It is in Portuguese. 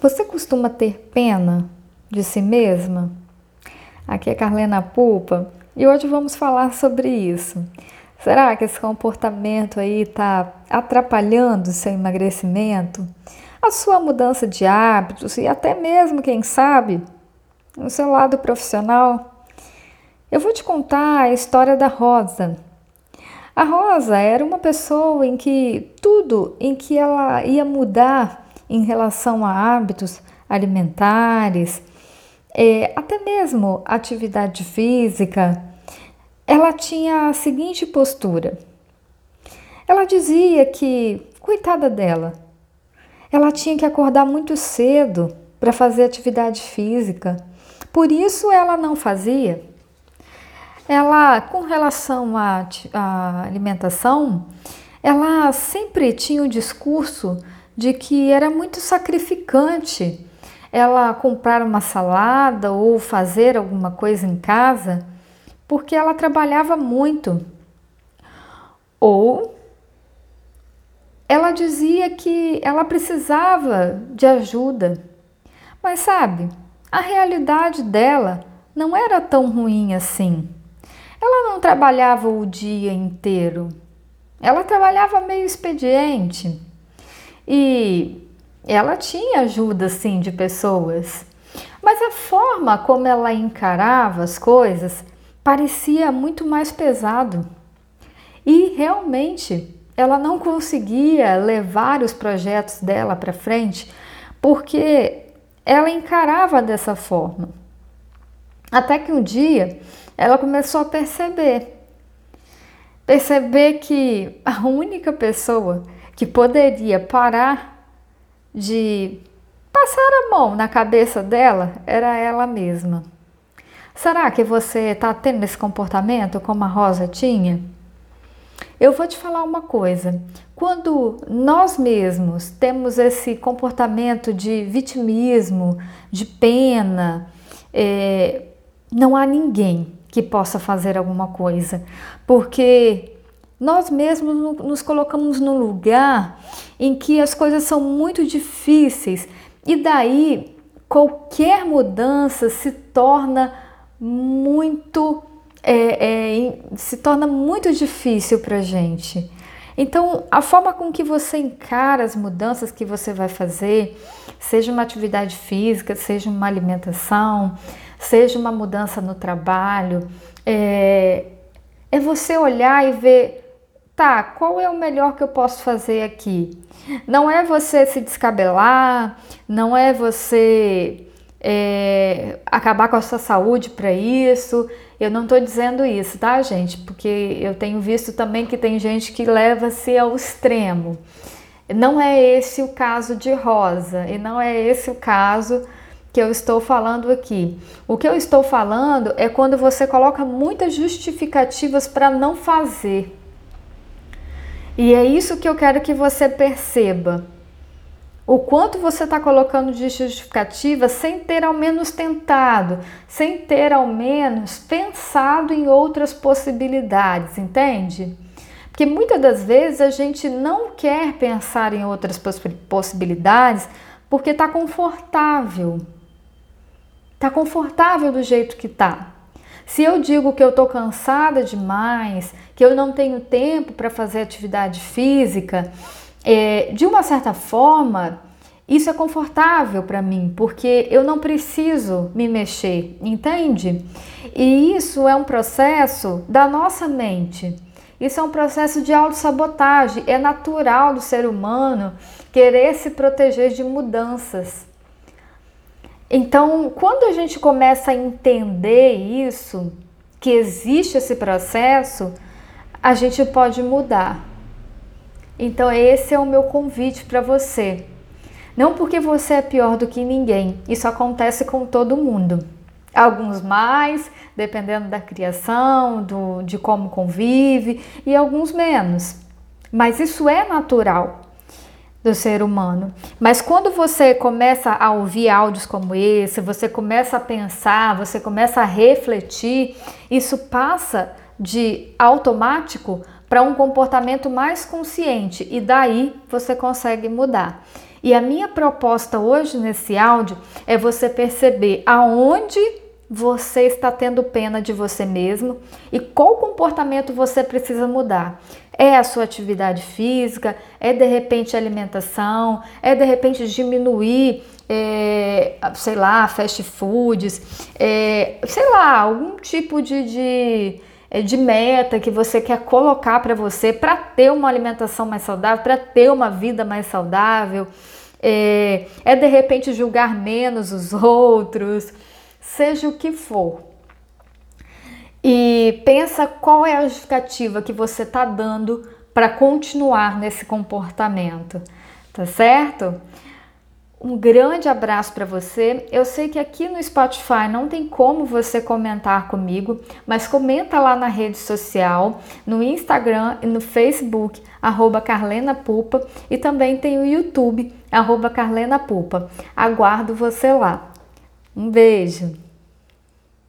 Você costuma ter pena de si mesma? Aqui é Carlena Pupa e hoje vamos falar sobre isso. Será que esse comportamento aí está atrapalhando o seu emagrecimento, a sua mudança de hábitos e até mesmo, quem sabe, o seu lado profissional? Eu vou te contar a história da Rosa. A Rosa era uma pessoa em que tudo em que ela ia mudar em relação a hábitos alimentares, é, até mesmo atividade física, ela tinha a seguinte postura. Ela dizia que, coitada dela, ela tinha que acordar muito cedo para fazer atividade física, por isso ela não fazia. Ela, com relação à, à alimentação, ela sempre tinha o discurso de que era muito sacrificante ela comprar uma salada ou fazer alguma coisa em casa, porque ela trabalhava muito. Ou ela dizia que ela precisava de ajuda. Mas sabe, a realidade dela não era tão ruim assim. Ela não trabalhava o dia inteiro. Ela trabalhava meio expediente. E ela tinha ajuda sim de pessoas, mas a forma como ela encarava as coisas parecia muito mais pesado. E realmente ela não conseguia levar os projetos dela para frente porque ela encarava dessa forma. Até que um dia ela começou a perceber perceber que a única pessoa que poderia parar de passar a mão na cabeça dela era ela mesma. Será que você está tendo esse comportamento como a Rosa tinha? Eu vou te falar uma coisa: quando nós mesmos temos esse comportamento de vitimismo, de pena, é, não há ninguém que possa fazer alguma coisa, porque nós mesmos nos colocamos num lugar em que as coisas são muito difíceis e daí qualquer mudança se torna muito é, é, se torna muito difícil para gente. Então, a forma com que você encara as mudanças que você vai fazer, seja uma atividade física, seja uma alimentação, seja uma mudança no trabalho, é, é você olhar e ver tá, qual é o melhor que eu posso fazer aqui? Não é você se descabelar, não é você é, acabar com a sua saúde para isso. Eu não estou dizendo isso, tá, gente? Porque eu tenho visto também que tem gente que leva-se ao extremo. Não é esse o caso de Rosa e não é esse o caso que eu estou falando aqui. O que eu estou falando é quando você coloca muitas justificativas para não fazer. E é isso que eu quero que você perceba. O quanto você está colocando de justificativa sem ter ao menos tentado, sem ter ao menos pensado em outras possibilidades, entende? Porque muitas das vezes a gente não quer pensar em outras possibilidades porque está confortável. Está confortável do jeito que está. Se eu digo que eu estou cansada demais, que eu não tenho tempo para fazer atividade física, é, de uma certa forma, isso é confortável para mim, porque eu não preciso me mexer, entende? E isso é um processo da nossa mente. Isso é um processo de autossabotagem. É natural do ser humano querer se proteger de mudanças. Então, quando a gente começa a entender isso, que existe esse processo, a gente pode mudar. Então, esse é o meu convite para você. Não porque você é pior do que ninguém, isso acontece com todo mundo. Alguns mais, dependendo da criação, do, de como convive, e alguns menos. Mas isso é natural do ser humano. Mas quando você começa a ouvir áudios como esse, você começa a pensar, você começa a refletir, isso passa de automático para um comportamento mais consciente e daí você consegue mudar. E a minha proposta hoje nesse áudio é você perceber aonde você está tendo pena de você mesmo e qual comportamento você precisa mudar. É a sua atividade física? É de repente alimentação? É de repente diminuir, é, sei lá, fast foods? É, sei lá, algum tipo de, de, é, de meta que você quer colocar para você para ter uma alimentação mais saudável, para ter uma vida mais saudável? É, é de repente julgar menos os outros? Seja o que for. E pensa qual é a justificativa que você está dando para continuar nesse comportamento, tá certo? Um grande abraço para você. Eu sei que aqui no Spotify não tem como você comentar comigo, mas comenta lá na rede social, no Instagram e no Facebook, arroba Carlena Pupa, e também tem o YouTube, arroba Carlena Pupa. Aguardo você lá. Um beijo!